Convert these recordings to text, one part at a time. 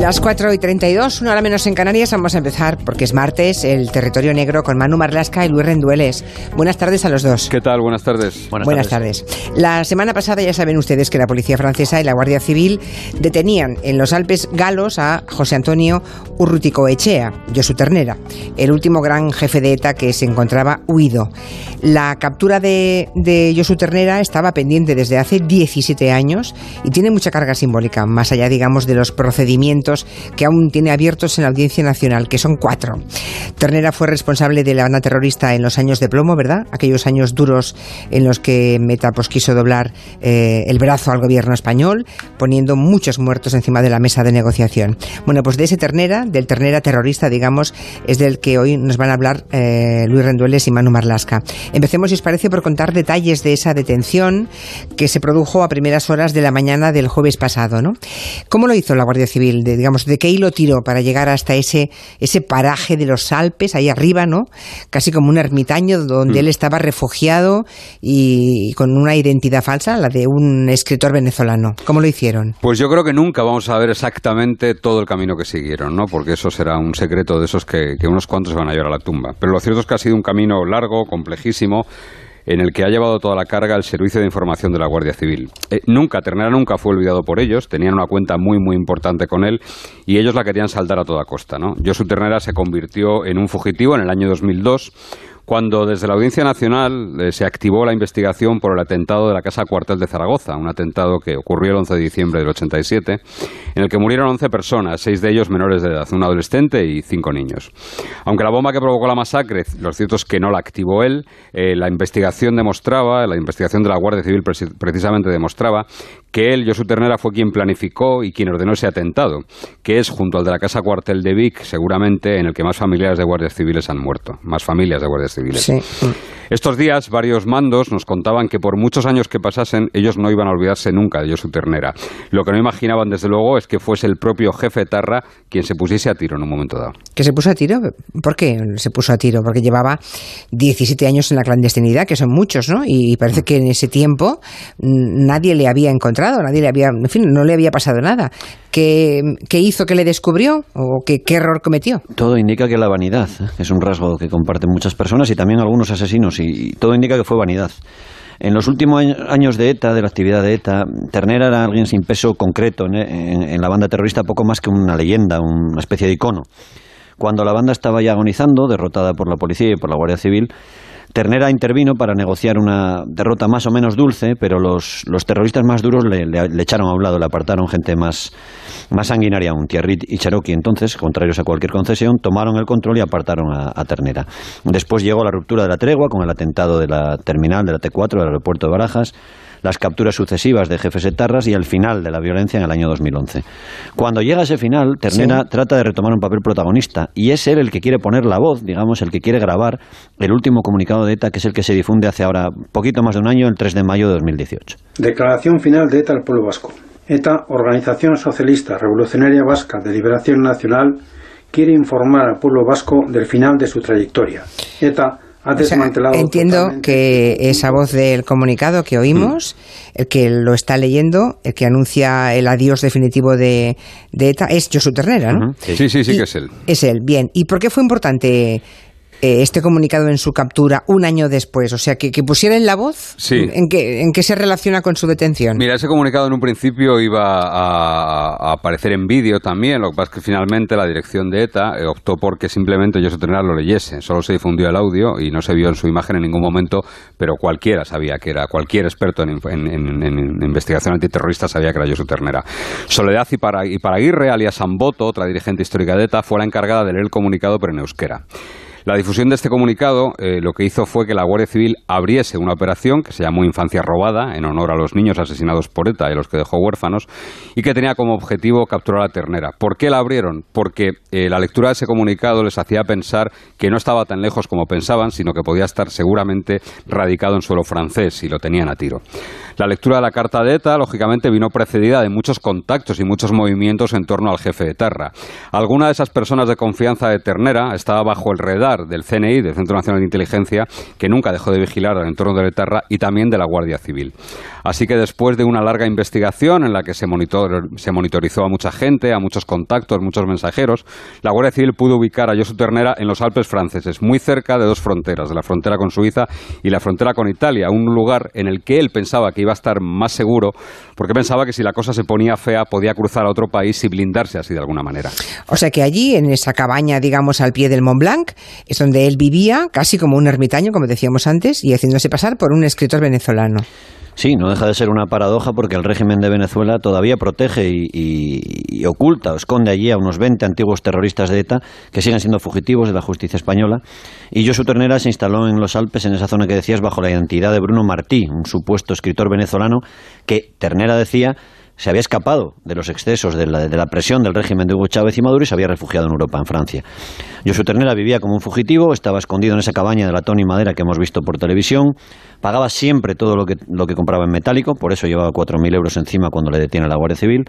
Las 4 y 32, una hora menos en Canarias, vamos a empezar porque es martes, el territorio negro con Manu Marlasca y Luis Rendueles. Buenas tardes a los dos. ¿Qué tal? Buenas tardes. Buenas, tardes. La semana pasada ya saben ustedes que la Policía Francesa y la Guardia Civil detenían en los Alpes galos a José Antonio Urrutico Echea, Josu Ternera, el último gran jefe de ETA que se encontraba huido. La captura de, de Josu Ternera estaba pendiente desde hace 17 años y tiene mucha carga simbólica, más allá, digamos, de los procedimientos que aún tiene abiertos en la Audiencia Nacional, que son cuatro. Ternera fue responsable de la banda terrorista en los años de plomo, ¿verdad? Aquellos años duros en los que Meta pues, quiso doblar eh, el brazo al gobierno español, poniendo muchos muertos encima de la mesa de negociación. Bueno, pues de ese Ternera, del Ternera terrorista, digamos, es del que hoy nos van a hablar eh, Luis Rendueles y Manu Marlasca. Empecemos, si os parece, por contar detalles de esa detención que se produjo a primeras horas de la mañana del jueves pasado, ¿no? ¿Cómo lo hizo la Guardia Civil? Digamos, de qué hilo tiró para llegar hasta ese, ese paraje de los Alpes, ahí arriba, ¿no? Casi como un ermitaño donde mm. él estaba refugiado y con una identidad falsa, la de un escritor venezolano. ¿Cómo lo hicieron? Pues yo creo que nunca vamos a ver exactamente todo el camino que siguieron, ¿no? Porque eso será un secreto de esos que, que unos cuantos se van a llevar a la tumba. Pero lo cierto es que ha sido un camino largo, complejísimo en el que ha llevado toda la carga el Servicio de Información de la Guardia Civil. Eh, nunca, Ternera nunca fue olvidado por ellos, tenían una cuenta muy, muy importante con él y ellos la querían saldar a toda costa. ¿no? Josu Ternera se convirtió en un fugitivo en el año 2002 cuando desde la Audiencia Nacional eh, se activó la investigación por el atentado de la Casa Cuartel de Zaragoza, un atentado que ocurrió el 11 de diciembre del 87, en el que murieron 11 personas, seis de ellos menores de edad, un adolescente y cinco niños. Aunque la bomba que provocó la masacre, lo cierto es que no la activó él, eh, la investigación demostraba, la investigación de la Guardia Civil precisamente demostraba que él, Josu Ternera, fue quien planificó y quien ordenó ese atentado, que es junto al de la Casa Cuartel de Vic, seguramente en el que más familiares de guardias civiles han muerto, más familias de guardias civiles estos días varios mandos nos contaban que por muchos años que pasasen ellos no iban a olvidarse nunca de Josu Ternera. Lo que no imaginaban desde luego es que fuese el propio jefe Tarra quien se pusiese a tiro en un momento dado. ¿Que se puso a tiro? ¿Por qué se puso a tiro? Porque llevaba 17 años en la clandestinidad, que son muchos, ¿no? Y parece que en ese tiempo nadie le había encontrado, nadie le había, en fin, no le había pasado nada. ¿Qué, hizo que le descubrió o qué, error cometió? Todo indica que la vanidad ¿eh? es un rasgo que comparten muchas personas y también algunos asesinos, y todo indica que fue vanidad. En los últimos años de ETA, de la actividad de ETA, Ternera era alguien sin peso concreto en, la banda terrorista, poco más que una leyenda, una especie de icono. Cuando la banda estaba ya agonizando, derrotada por la policía y por la Guardia Civil, Ternera intervino para negociar una derrota más o menos dulce, pero los, terroristas más duros le, echaron a un lado, le apartaron gente más, más sanguinaria aún. Thierry y Cherokee, entonces, contrarios a cualquier concesión, tomaron el control y apartaron a, Ternera. Después llegó la ruptura de la tregua con el atentado de la terminal de la T4 del aeropuerto de Barajas las capturas sucesivas de jefes etarras y el final de la violencia en el año 2011. Cuando llega ese final, Ternera trata de retomar un papel protagonista y es él el que quiere poner la voz, digamos, el que quiere grabar el último comunicado de ETA, que es el que se difunde hace ahora poquito más de un año, el 3 de mayo de 2018. Declaración final de ETA al pueblo vasco. ETA, Organización Socialista Revolucionaria Vasca de Liberación Nacional, quiere informar al pueblo vasco del final de su trayectoria. ETA entiendo que esa voz del comunicado que oímos, el que lo está leyendo, el que anuncia el adiós definitivo de, ETA, es Josu Ternera, ¿no? Sí, sí, sí, que es él. Es él, bien. ¿Y por qué fue importante eh, este comunicado en su captura un año después? O sea, que, que pusiera en la voz. ¿En qué, ¿En qué se relaciona con su detención? Mira, ese comunicado en un principio iba a, aparecer en vídeo también. Lo que pasa es que finalmente la dirección de ETA eh, optó por que simplemente José Ternera lo leyese. Solo se difundió el audio y no se vio en su imagen en ningún momento, pero cualquiera sabía que era, cualquier experto en, investigación antiterrorista sabía que era José Ternera. Soledad y para, y para Aguirre, alias Samboto, otra dirigente histórica de ETA, fue la encargada de leer el comunicado, pero en euskera. La difusión de este comunicado eh, lo que hizo fue que la Guardia Civil abriese una operación que se llamó Infancia Robada, en honor a los niños asesinados por ETA y los que dejó huérfanos, y que tenía como objetivo capturar a Ternera. ¿Por qué la abrieron? Porque eh, la lectura de ese comunicado les hacía pensar que no estaba tan lejos como pensaban, sino que podía estar seguramente radicado en suelo francés y lo tenían a tiro. La lectura de la carta de ETA, lógicamente, vino precedida de muchos contactos y muchos movimientos en torno al jefe de Terra. Alguna de esas personas de confianza de Ternera estaba bajo el redar Del CNI, del Centro Nacional de Inteligencia, que nunca dejó de vigilar al entorno de Etarra y también de la Guardia Civil. Así que después de una larga investigación en la que se, se monitorizó a mucha gente, a muchos contactos, muchos mensajeros, la Guardia Civil pudo ubicar a Josu Ternera en los Alpes franceses, muy cerca de dos fronteras, de la frontera con Suiza y la frontera con Italia, un lugar en el que él pensaba que iba a estar más seguro, porque pensaba que si la cosa se ponía fea podía cruzar a otro país y blindarse así de alguna manera. O sea que allí, en esa cabaña, digamos, al pie del Mont Blanc, es donde él vivía, casi como un ermitaño, como decíamos antes, y haciéndose pasar por un escritor venezolano. Sí, no deja de ser una paradoja porque el régimen de Venezuela todavía protege y, oculta o esconde allí a unos 20 antiguos terroristas de ETA que siguen siendo fugitivos de la justicia española. Y Josu Ternera se instaló en los Alpes, en esa zona que decías, bajo la identidad de Bruno Martí, un supuesto escritor venezolano que Ternera decía se había escapado de los excesos de la, presión del régimen de Hugo Chávez y Maduro y se había refugiado en Europa, en Francia. Josu Ternera vivía como un fugitivo, estaba escondido en esa cabaña de latón y madera que hemos visto por televisión, pagaba siempre todo lo que, lo que compraba en metálico, por eso llevaba 4.000 euros encima cuando le detiene la Guardia Civil,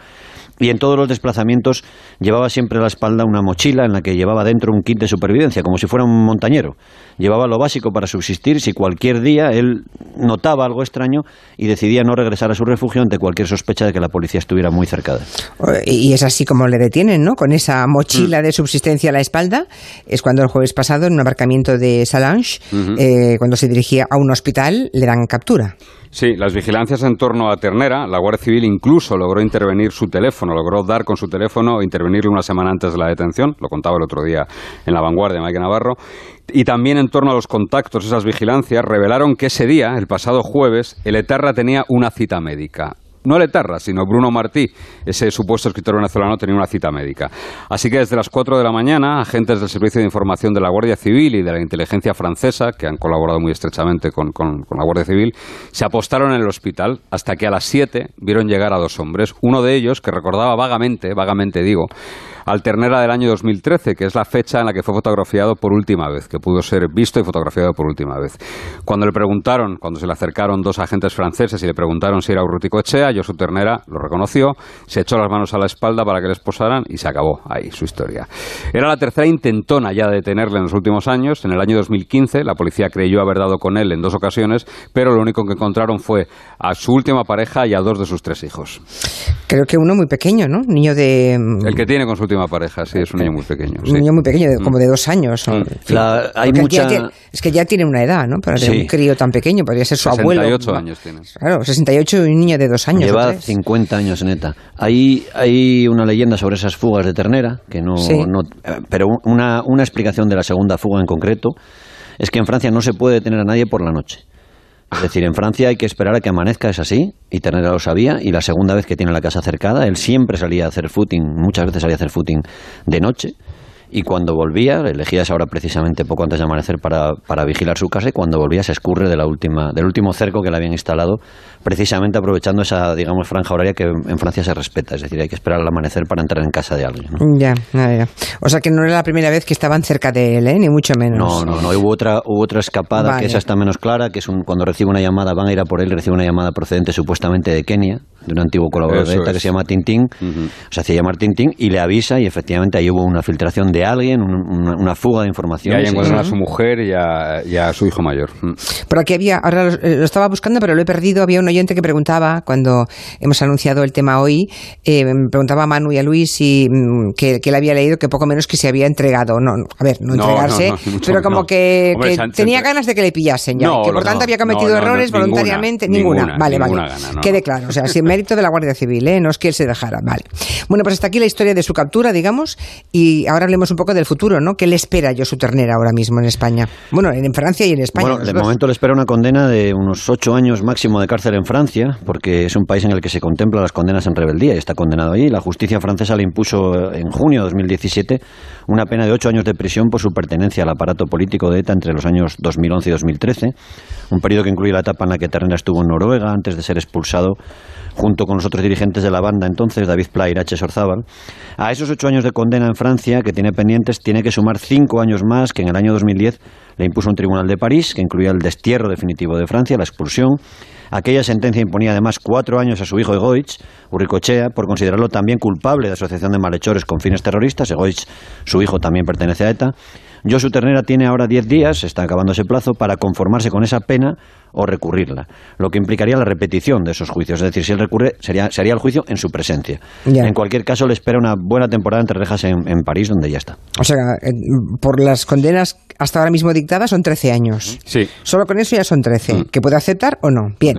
y en todos los desplazamientos llevaba siempre a la espalda una mochila en la que llevaba dentro un kit de supervivencia, como si fuera un montañero. Llevaba lo básico para subsistir si cualquier día él notaba algo extraño y decidía no regresar a su refugio ante cualquier sospecha de que la policía estuviera muy cerca de él. Y es así como le detienen, ¿no? Con esa mochila mm. de subsistencia a la espalda. Es cuando el jueves pasado, en un abarcamiento de Salange, eh, cuando se dirigía a un hospital, le dan captura. Sí, las vigilancias en torno a Ternera, la Guardia Civil incluso logró intervenir su teléfono, logró dar con su teléfono e intervenirle una semana antes de la detención, lo contaba el otro día en La Vanguardia, Mike Navarro, y también en torno a los contactos, esas vigilancias, revelaron que ese día, el pasado jueves, el Etarra tenía una cita médica no Letarra, sino Bruno Martí, ese supuesto escritor venezolano, tenía una cita médica. Así que desde las 4 de la mañana, agentes del Servicio de Información de la Guardia Civil y de la inteligencia francesa, que han colaborado muy estrechamente con, con la Guardia Civil, se apostaron en el hospital hasta que a las 7 vieron llegar a dos hombres. Uno de ellos, que recordaba vagamente, vagamente digo, al Ternera del año 2013, que es la fecha en la que fue fotografiado por última vez, que pudo ser visto y fotografiado por última vez. Cuando le preguntaron, cuando se le acercaron dos agentes franceses y le preguntaron si era Urrutico Echea, Josu Ternera lo reconoció, se echó las manos a la espalda para que les posaran y se acabó ahí su historia. Era la tercera intentona ya de detenerle en los últimos años. En el año 2015 la policía creyó haber dado con él en dos ocasiones, pero lo único que encontraron fue a su última pareja y a dos de sus tres hijos. Creo que uno muy pequeño, ¿no? Niño de... El que tiene con su última pareja, sí, es un niño muy pequeño. Un niño muy pequeño, como de dos años. Mm. hay mucha... es que ya tiene una edad, ¿no? Para tener un crío tan pequeño, podría ser su abuelo. 68 años tienes. Claro, 68 y un niño de dos años. Lleva 50 años, neta. Hay, hay una leyenda sobre esas fugas de ternera, que no... no pero una, una explicación de la segunda fuga en concreto es que en Francia no se puede detener a nadie por la noche. Es decir, en Francia hay que esperar a que amanezca, es así, y Ternera lo sabía, y la segunda vez que tiene la casa cercada, él siempre salía a hacer footing, muchas veces salía a hacer footing de noche, y cuando volvía, elegía esa hora precisamente poco antes de amanecer para, para, vigilar su casa y cuando volvía se escurre de la última, del último cerco que le habían instalado, precisamente aprovechando esa, digamos, franja horaria que en Francia se respeta, es decir, hay que esperar al amanecer para entrar en casa de alguien. Ya, ya, O sea que no era la primera vez que estaban cerca de él, ¿eh? ni mucho menos. No, no, no, hubo otra, hubo otra escapada que esa está menos clara, que es un, cuando recibe una llamada, van a ir a por él, recibe una llamada procedente supuestamente de Kenia, de un antiguo colaborador de ETA que se llama Tintín, se hacía llamar Tintín y le avisa y efectivamente ahí hubo una filtración de alguien, una, fuga de información. Y ahí encuentran a su mujer y a, su hijo mayor. Mm. Por aquí había, ahora lo, estaba buscando pero lo he perdido, había un oyente que preguntaba cuando hemos anunciado el tema hoy, eh, preguntaba a Manu y a Luis si, mm, que, que, él había leído que poco menos que se había entregado. No, a ver, no entregarse, pero como que, tenía ganas de que le pillasen ya, que por tanto había cometido errores voluntariamente, ninguna. vale, vale. Quede claro, o sea, si mérito de la Guardia Civil, ¿eh? no es que él se dejara. Vale. Bueno, pues hasta aquí la historia de su captura, digamos, y ahora hablemos un poco del futuro, ¿no? ¿Qué le espera yo su ternera ahora mismo en España? Bueno, en Francia y en España. Bueno, de momento le espera una condena de unos ocho años máximo de cárcel en Francia, porque es un país en el que se contempla las condenas en rebeldía y está condenado allí. La justicia francesa le impuso en junio de 2017 una pena de ocho años de prisión por su pertenencia al aparato político de ETA entre los años 2011 y 2013, un periodo que incluye la etapa en la que Ternera estuvo en Noruega antes de ser expulsado junto con los otros dirigentes de la banda entonces, David Pla y H. A esos ocho años de condena en Francia que tiene pendientes, tiene que sumar cinco años más que en el año 2010 le impuso un tribunal de París, que incluía el destierro definitivo de Francia, la expulsión. Aquella sentencia imponía además cuatro años a su hijo Egoich, Urricochea, por considerarlo también culpable de asociación de malhechores con fines terroristas. Egoich, su hijo, también pertenece a ETA. Josu Ternera tiene ahora 10 días, está acabando ese plazo, para conformarse con esa pena o recurrirla, lo que implicaría la repetición de esos juicios. Es decir, si él recurre, sería, sería el juicio en su presencia. En cualquier caso, le espera una buena temporada entre rejas en, París, donde ya está. O sea, por las condenas hasta ahora mismo dictadas son 13 años. Sí. Solo con eso ya son 13. Mm. ¿Que puede aceptar o no? Bien.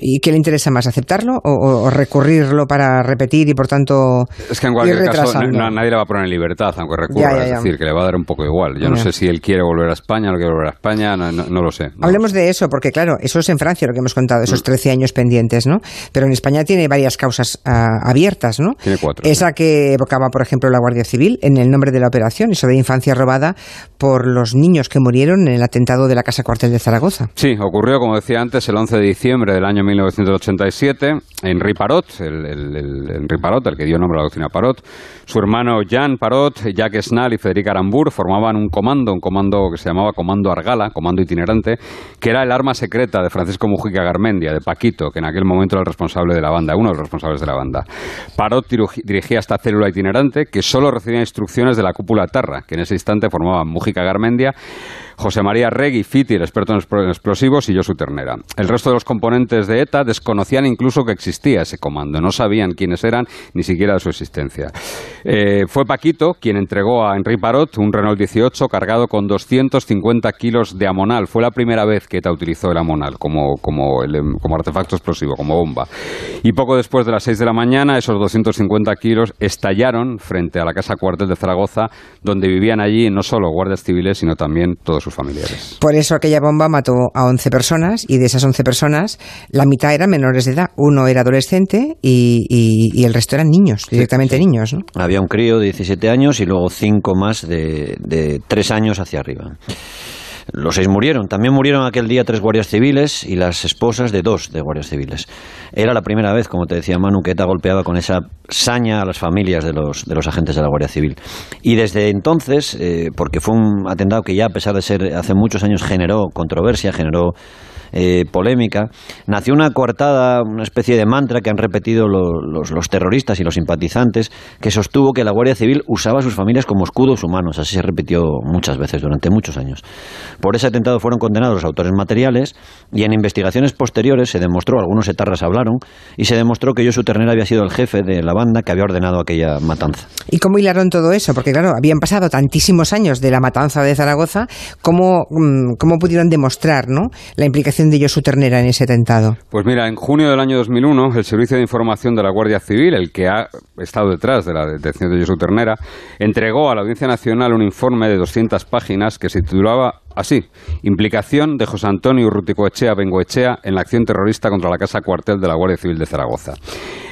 ¿Y qué le interesa más, aceptarlo o, recurrirlo para repetir y por tanto Es que en cualquier caso nadie le va a poner en libertad, aunque recurra. Es decir, que le va a dar un poco igual. Yo no sé si él quiere volver a España, no quiere volver a España, no, lo sé. Hablemos de eso, porque claro, eso es en Francia lo que hemos contado, esos 13 mm. años pendientes, ¿no? Pero en España tiene varias causas ah, abiertas, ¿no? Tiene cuatro. Esa que evocaba, por ejemplo, la Guardia Civil en el nombre de la operación, eso de infancia robada por los niños que murieron en el atentado de la Casa Cuartel de Zaragoza. Sí, ocurrió, como decía antes, el 11 de diciembre del año 1987 en Parot, el, el, el, Parot, el que dio nombre a la doctrina Parot. Su hermano Jean Parot, Jacques Snall y Federica Arambur formaban un comando, un comando que se llamaba Comando Argala, comando itinerante, que era el arma secreta de Francisco Mujica Garmendia, de Paquito, que en aquel momento era el responsable de la banda, uno de los responsables de la banda. Parot dirigía esta célula itinerante que solo recibía instrucciones de la cúpula Tarra, que en ese instante formaban Mujica Garmendia José María Regui Fiti, el experto en explosivos, y yo su ternera. El resto de los componentes de ETA desconocían incluso que existía ese comando, no sabían quiénes eran, ni siquiera de su existencia. Eh, fue Paquito quien entregó a Henri Parot un Renault 18 cargado con 250 kilos de amonal. Fue la primera vez que ETA utilizó el amonal como, como, como artefacto explosivo, como bomba. Y poco después de las 6 de la mañana, esos 250 kilos estallaron frente a la casa cuartel de Zaragoza, donde vivían allí no solo guardias civiles, sino también todos sus familiares. Por eso aquella bomba mató a 11 personas y de esas 11 personas la mitad eran menores de edad. Uno era adolescente y, el resto eran niños, directamente niños. Había un crío de 17 años y luego cinco más de, de 3 años hacia arriba. Los seis murieron. También murieron aquel día tres guardias civiles y las esposas de dos de guardias civiles. Era la primera vez, como te decía Manu, que ETA golpeaba con esa saña a las familias de los, de los agentes de la Guardia Civil. Y desde entonces, eh, porque fue un atentado que ya, a pesar de ser hace muchos años, generó controversia, generó eh, polémica, nació una coartada, una especie de mantra que han repetido los, los, terroristas y los simpatizantes, que sostuvo que la Guardia Civil usaba a sus familias como escudos humanos. Así se repitió muchas veces durante muchos años. Por ese atentado fueron condenados los autores materiales y en investigaciones posteriores se demostró, algunos etarras hablaron, y se demostró que Josu Ternera había sido el jefe de la banda que había ordenado aquella matanza. ¿Y cómo hilaron todo eso? Porque claro, habían pasado tantísimos años de la matanza de Zaragoza, ¿cómo, mm, cómo pudieron demostrar ¿no? la implicación de su Ternera en ese atentado? Pues mira, en junio del año 2001, el Servicio de Información de la Guardia Civil, el que ha estado detrás de la detención de Josu Ternera, entregó a la Audiencia Nacional un informe de 200 páginas que se titulaba así, implicación de José Antonio Urruticoechea Bengoechea en la acción terrorista contra la Casa Cuartel de la Guardia Civil de Zaragoza.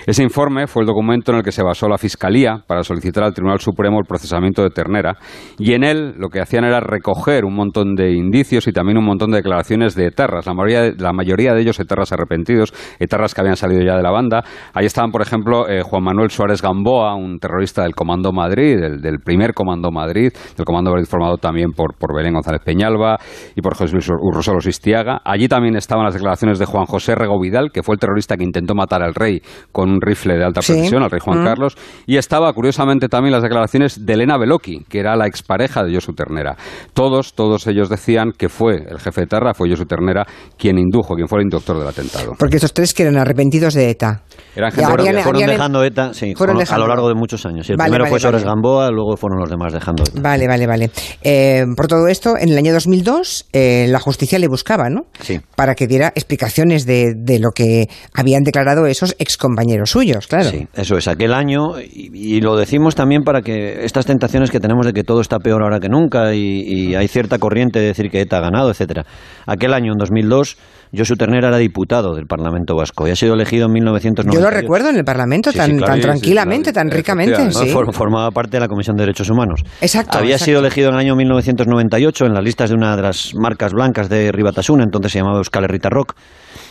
Ese informe fue el documento en el que se basó la Fiscalía para solicitar al Tribunal Supremo el procesamiento de Ternera y en él lo que hacían era recoger un montón de indicios y también un montón de declaraciones de etarras, la mayoría, la mayoría de ellos etarras arrepentidos, etarras que habían salido ya de la banda. Ahí estaban, por ejemplo, eh, Juan Manuel Suárez Gamboa, un terrorista del Comando Madrid, del, primer Comando Madrid, del Comando Madrid formado también por, por Belén González Peñalba y por José Luis Urrosolos Sistiaga. Allí también estaban las declaraciones de Juan José Rego Vidal, que fue el terrorista que intentó matar al rey con un rifle de alta precisión, al rey Juan mm. Carlos, y estaba curiosamente también las declaraciones de Elena Beloki, que era la expareja de Josu Ternera. Todos, todos ellos decían que fue el jefe de Terra, fue Josu Ternera, quien indujo, quien fue el inductor del atentado. Porque estos tres que eran arrepentidos de ETA. Eran gente fueron, dejando ETA sí, a lo largo de muchos años. el primero fue Sores Gamboa, luego fueron los demás dejando ETA. Vale, vale, vale. Eh, por todo esto, en el año 2002, eh, la justicia le buscaba, ¿no? Sí. Para que diera explicaciones de, de lo que habían declarado esos excompañeros suyos, claro. Sí, eso es, aquel año, y, lo decimos también para que estas tentaciones que tenemos de que todo está peor ahora que nunca y, hay cierta corriente de decir que ETA ha ganado, etcétera. Aquel año, en 2002, Josu Ternera era diputado del Parlamento Vasco y ha sido elegido en 1990. Yo lo recuerdo en el Parlamento tan, tan tranquilamente, tan ricamente. Formaba parte de la Comisión de Derechos Humanos. Exacto. Había sido elegido en el año 1998 en las listas de una de las marcas blancas de Ribatasuna, entonces se llamaba Euskal Herrita Rock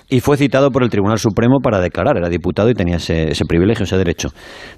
y fue citado por el Tribunal Supremo para declarar. Era diputado y tenía ese, privilegio, ese derecho.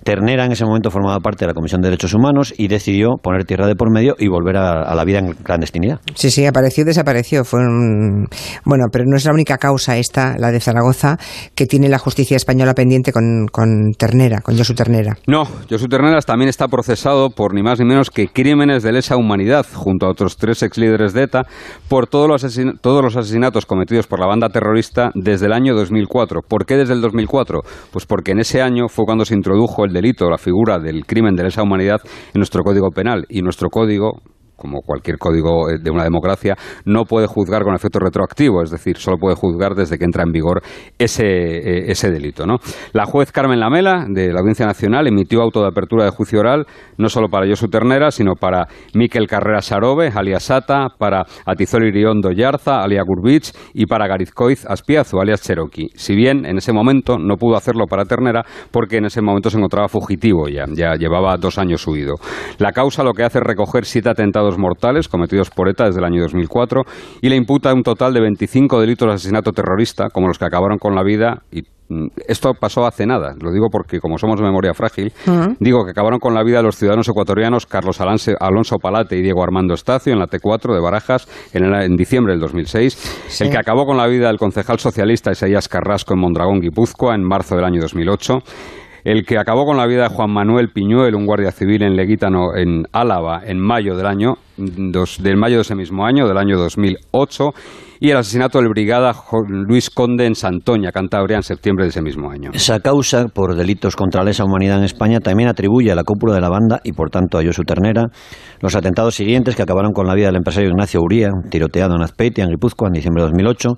Ternera en ese momento formaba parte de la Comisión de Derechos Humanos y decidió poner tierra de por medio y volver a, la vida en clandestinidad. Sí, sí, apareció y desapareció. Fue un... Bueno, pero no es la única causa esta, la de Zaragoza, que tiene la justicia española pendiente con, con Ternera, con Josu Ternera. No, Josu Ternera también está procesado por ni más ni menos que crímenes de lesa humanidad, junto a otros tres ex líderes de ETA, por todos los, todos los asesinatos cometidos por la banda terrorista desde el año 2004. ¿Por qué desde el 2004? Pues porque en ese año fue cuando se introdujo el delito, la figura del crimen de lesa humanidad en nuestro Código Penal. Y nuestro Código, como cualquier código eh, de una democracia, no puede juzgar con efecto retroactivo, es decir, solo puede juzgar desde que entra en vigor ese, eh, ese delito. ¿no? La juez Carmen Lamela, de la Audiencia Nacional, emitió auto de apertura de juicio oral no solo para Josu Ternera, sino para Miquel Carrera Sarobe, alias Sata, para Atizol Iriondo Yarza, alias Gurbich, y para Garizcoiz Aspiazu, alias Cherokee. Si bien en ese momento no pudo hacerlo para Ternera, porque en ese momento se encontraba fugitivo ya, ya llevaba dos años huido. La causa lo que hace es recoger siete atentados mortales cometidos por ETA desde el año 2004 y le imputa un total de 25 delitos de asesinato terrorista, como los que acabaron con la vida y mm, esto pasó hace nada, lo digo porque como somos de memoria frágil, digo que acabaron con la vida de los ciudadanos ecuatorianos Carlos Alonso Palate y Diego Armando Estacio en la T4 de Barajas en, diciembre del 2006, el que acabó con la vida del concejal socialista Isaías Carrasco en Mondragón, Guipúzcoa, en marzo del año 2008, el que acabó con la vida de Juan Manuel Piñuel, un guardia civil en Leguítano, en Álava, en mayo del año, del mayo de ese mismo año, del año 2008, y el asesinato del brigada Luis Conde en Santoña, Cantabria, en septiembre de ese mismo año. Esa causa por delitos contra la lesa humanidad en España también atribuye a la cúpula de la banda y por tanto a Josu Ternera los atentados siguientes que acabaron con la vida del empresario Ignacio Uría, tiroteado en Azpeitia, en Guipúzcoa, en diciembre de 2008,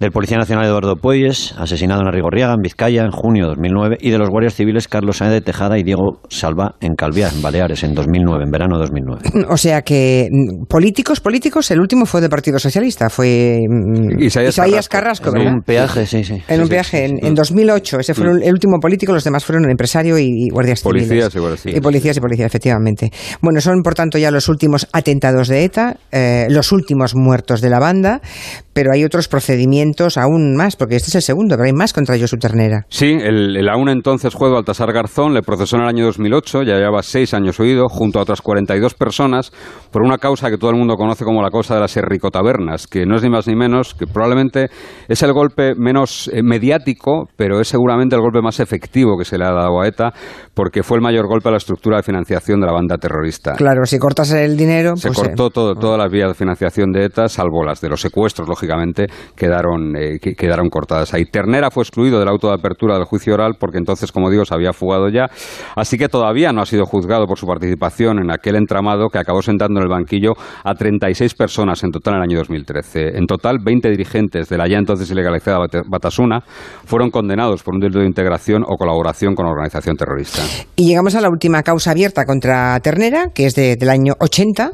del Policía Nacional Eduardo Pueyes, asesinado en Arrigorriaga, en Vizcaya, en junio de 2009, y de los guardias civiles Carlos Sáenz de Tejada y Diego Salva en Calviá, en Baleares, en 2009, en verano de 2009. O sea que mm, políticos, políticos, el último fue del Partido Socialista, fue mm, Isaías, Carrasco, En un peaje, sí, sí. En un peaje, en, 2008, ese fue mm. el último político, los demás fueron el empresario y, guardias policías civiles. Y, policías y policías, efectivamente. Bueno, son por tanto ya los últimos atentados de ETA, eh, los últimos muertos de la banda, pero hay otros procedimientos aún más, porque este es el segundo, pero hay más contra Josu Ternera. Sí, el, aún entonces juez Baltasar Garzón le procesó en el año 2008, ya llevaba seis años huido, junto a otras 42 personas, por una causa que todo el mundo conoce como la causa de las Tabernas, que no es ni más ni menos, que probablemente es el golpe menos eh, mediático, pero es seguramente el golpe más efectivo que se le ha dado a ETA, porque fue el mayor golpe a la estructura de financiación de la banda terrorista. Claro, si cortas el dinero... Se pues, cortó todo, todas las vías de financiación de ETA, salvo las de los secuestros, lógicamente, quedaron, eh, quedaron cortadas ahí. Ternera fue excluido del auto de apertura del juicio oral porque entonces, como digo, se había fugado ya, así que todavía no ha sido juzgado por su participación en aquel entramado que acabó sentando en el banquillo a 36 personas en total en el año 2013. En total, 20 dirigentes de la ya entonces ilegalizada Batasuna fueron condenados por un delito de integración o colaboración con la organización terrorista. Y llegamos a la última causa abierta contra Ternera, que es del año 80,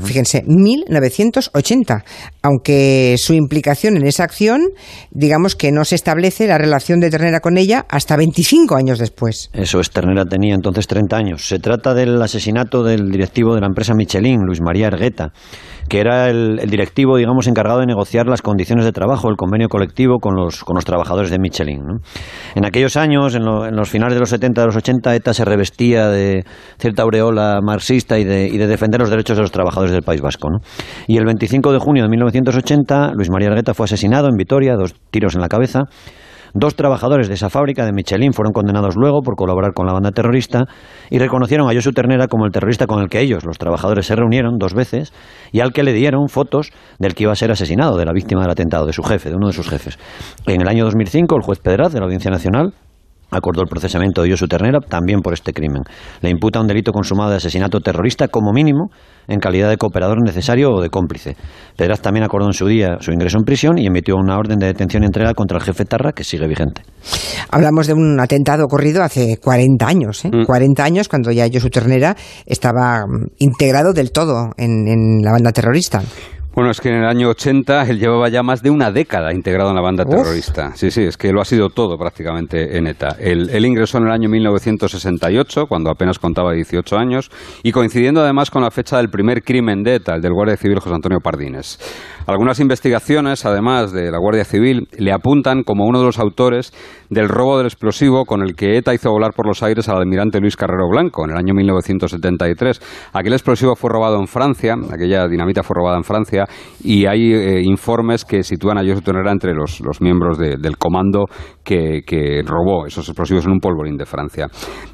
fíjense, 1980, aunque su implicación en esa acción, digamos que no se establece la relación de Ternera con ella hasta 25 años después. Eso es, Ternera tenía entonces 30 años. Se trata del asesinato del directivo de la empresa Michelin, Luis María Ergueta que era el, directivo, digamos, encargado de negociar las condiciones de trabajo, el convenio colectivo con los, con los trabajadores de Michelin. En aquellos años, en, los finales de los 70, de los 80, ETA se revestía de cierta aureola marxista y de, de defender los derechos de los trabajadores del País Vasco. Y el 25 de junio de 1980, Luis María Argueta fue asesinado en Vitoria, dos tiros en la cabeza. Dos trabajadores de esa fábrica de Michelin fueron condenados luego por colaborar con la banda terrorista y reconocieron a Josu Ternera como el terrorista con el que ellos, los trabajadores, se reunieron dos veces y al que le dieron fotos del que iba a ser asesinado, de la víctima del atentado, de su jefe, de uno de sus jefes. En el año 2005, el juez Pedraz de la Audiencia Nacional acordó el procesamiento de Josu Ternera también por este crimen. Le imputa un delito consumado de asesinato terrorista como mínimo en calidad de cooperador necesario o de cómplice. Pedraz también acordó en su día su ingreso en prisión y emitió una orden de detención y entrega contra el jefe Tarra que sigue vigente. Hablamos de un atentado ocurrido hace 40 años, ¿eh? 40 mm. años cuando ya Josu Ternera estaba mm, integrado del todo en la banda terrorista. Bueno, es que en el año 80 él llevaba ya más de una década integrado en la banda terrorista. Sí, sí, es que lo ha sido todo prácticamente en ETA. Él, ingresó en el año 1968, cuando apenas contaba 18 años, y coincidiendo además con la fecha del primer crimen de ETA, el del guardia civil José Antonio Pardines. Algunas investigaciones, además de la Guardia Civil, le apuntan como uno de los autores del robo del explosivo con el que ETA hizo volar por los aires al almirante Luis Carrero Blanco en el año 1973. Aquel explosivo fue robado en Francia, aquella dinamita fue robada en Francia, y hay eh, informes que sitúan a José Tonera entre los, miembros del comando que, robó esos explosivos en un polvorín de Francia.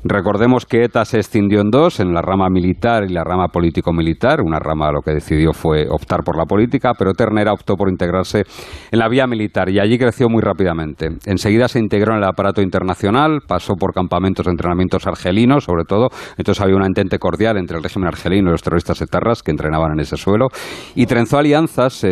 Recordemos que ETA se extindió en dos, en la rama militar y la rama político-militar. Una rama lo que decidió fue optar por la política, pero Ternera optó por integrarse en la vía militar y allí creció muy rápidamente. Enseguida se integró en el aparato internacional, pasó por campamentos de entrenamientos argelinos, sobre todo. Entonces había una entente cordial entre el régimen argelino y los terroristas etarras que entrenaban en ese suelo. Y trenzó alianzas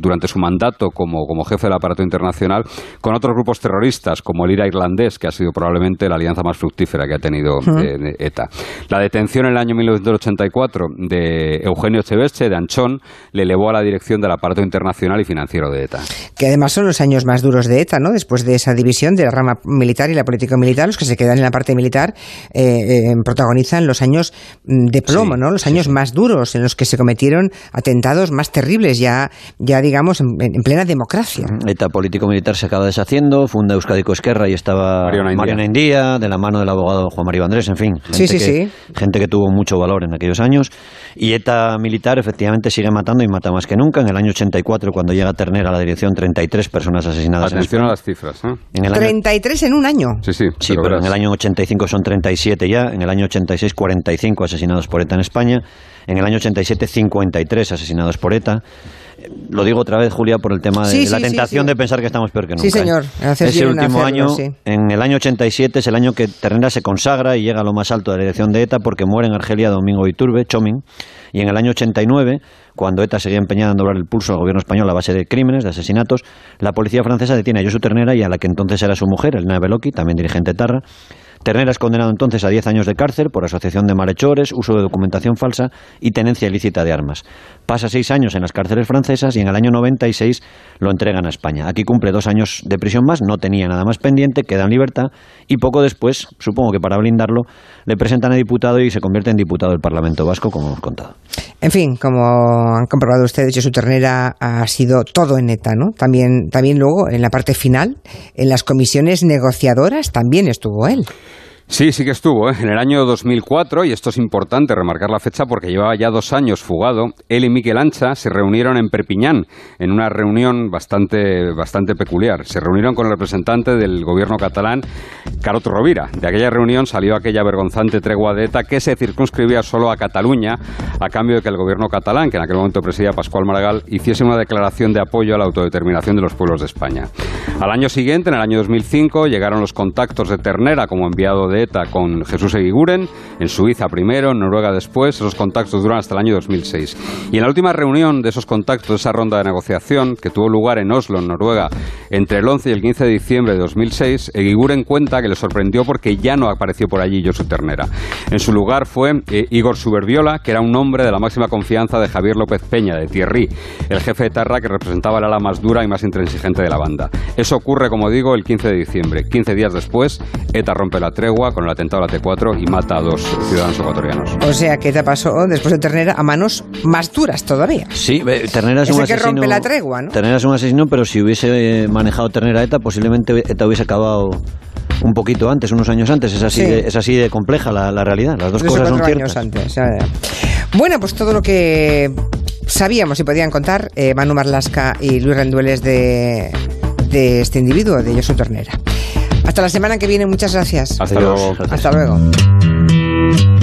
durante su mandato como, jefe del aparato internacional con otros grupos terroristas, como el IRA irlandés, que ha sido probablemente la alianza más fructífera que ha tenido eh, ETA. La detención en el año 1984 de Eugenio Cheveste, de Anchón, le elevó a la dirección del aparato internacional y financiero de ETA. Que además son los años más duros de ETA, ¿no? Después de esa división de la rama militar y la política militar, los que se quedan en la parte militar eh, eh, protagonizan los años mm, de plomo, ¿no? Los años más duros en los que se cometieron atentados más terribles, ya, ya digamos, en, plena democracia. ETA político-militar se acaba deshaciendo, funda Euskadico Esquerra y estaba Mariana Indía, de la mano del abogado Juan María Andrés, en fin. Gente que, Gente que tuvo mucho valor en aquellos años. Y ETA militar efectivamente sigue matando y mata más que nunca. En el año 84, cuando llega Ternera a la dirección, 33 personas asesinadas. Atención a las cifras. ¿eh? En el 33 en un año. Sí, sí. Sí, pero, en el año 85 son 37 ya, en el año 86 45 asesinados por ETA en España, en el año 87 53 asesinados por ETA. Lo digo otra vez, Julia, por el tema de la tentación de pensar que estamos peor que nunca. Sí, señor. ¿eh? Ese último año, en el año 87, es el año que Ternera se consagra y llega a lo más alto de la dirección de ETA porque muere en Argelia Domingo Iturbe, Chomín, y en el año 89 cuando ETA seguía empeñada en doblar el pulso al gobierno español a base de crímenes, de asesinatos, la policía francesa detiene a Josu Ternera y a la que entonces era su mujer, Elena Beloki, también dirigente Tarra, Ternera es condenado entonces a 10 años de cárcel por asociación de malhechores, uso de documentación falsa y tenencia ilícita de armas. Pasa seis años en las cárceles francesas y en el año 96 lo entregan a España. Aquí cumple dos años de prisión más, no tenía nada más pendiente, queda en libertad y poco después, supongo que para blindarlo, le presentan a diputado y se convierte en diputado del Parlamento Vasco, como hemos contado. En fin, como han comprobado ustedes, su Ternera ha sido todo en ETA, ¿no? También, también luego, en la parte final, en las comisiones negociadoras, también estuvo él. Sí, sí que estuvo. ¿eh? En el año 2004, y esto es importante remarcar la fecha porque llevaba ya dos años fugado, él y Miquel Ancha se reunieron en Perpiñán, en una reunión bastante, bastante peculiar. Se reunieron con el representante del gobierno catalán, Carot Rovira. De aquella reunión salió aquella vergonzante tregua de ETA que se circunscribía solo a Cataluña, a cambio de que el gobierno catalán, que en aquel momento presidía Pascual Maragall, hiciese una declaración de apoyo a la autodeterminación de los pueblos de España. Al año siguiente, en el año 2005, llegaron los contactos de Ternera como enviado de ETA con Jesús Eguiguren, en Suiza primero, en Noruega después. Esos contactos duran hasta el año 2006. Y en la última reunión de esos contactos, esa ronda de negociación que tuvo lugar en Oslo, en Noruega, entre el 11 y el 15 de diciembre de 2006, Eguiguren cuenta que le sorprendió porque ya no apareció por allí Josu Ternera. En su lugar fue eh, Igor Suberbiola, que era un hombre de la máxima confianza de Javier López Peña, de Thierry, el jefe de Tarra que representaba el ala más dura y más intransigente de la banda. Eso ocurre, como digo, el 15 de diciembre. 15 días después, ETA rompe la tregua con el atentado a la T4 y mata a dos ciudadanos ecuatorianos. O sea, ¿qué te pasó después de Ternera a manos más duras todavía? Sí, Ternera es un asesino. que rompe la tregua, ¿no? Ternera es un asesino, pero si hubiese manejado Ternera ETA, posiblemente ETA hubiese acabado un poquito antes, unos años antes. Es así, de, es así de compleja la, realidad. Las dos cosas son ciertas. Antes, bueno, pues todo lo que sabíamos y podían contar eh, Manu Marlasca y Luis Rendueles de de este individuo, de Josu Ternera. Hasta la semana que viene, muchas gracias. Hasta luego. Hasta luego.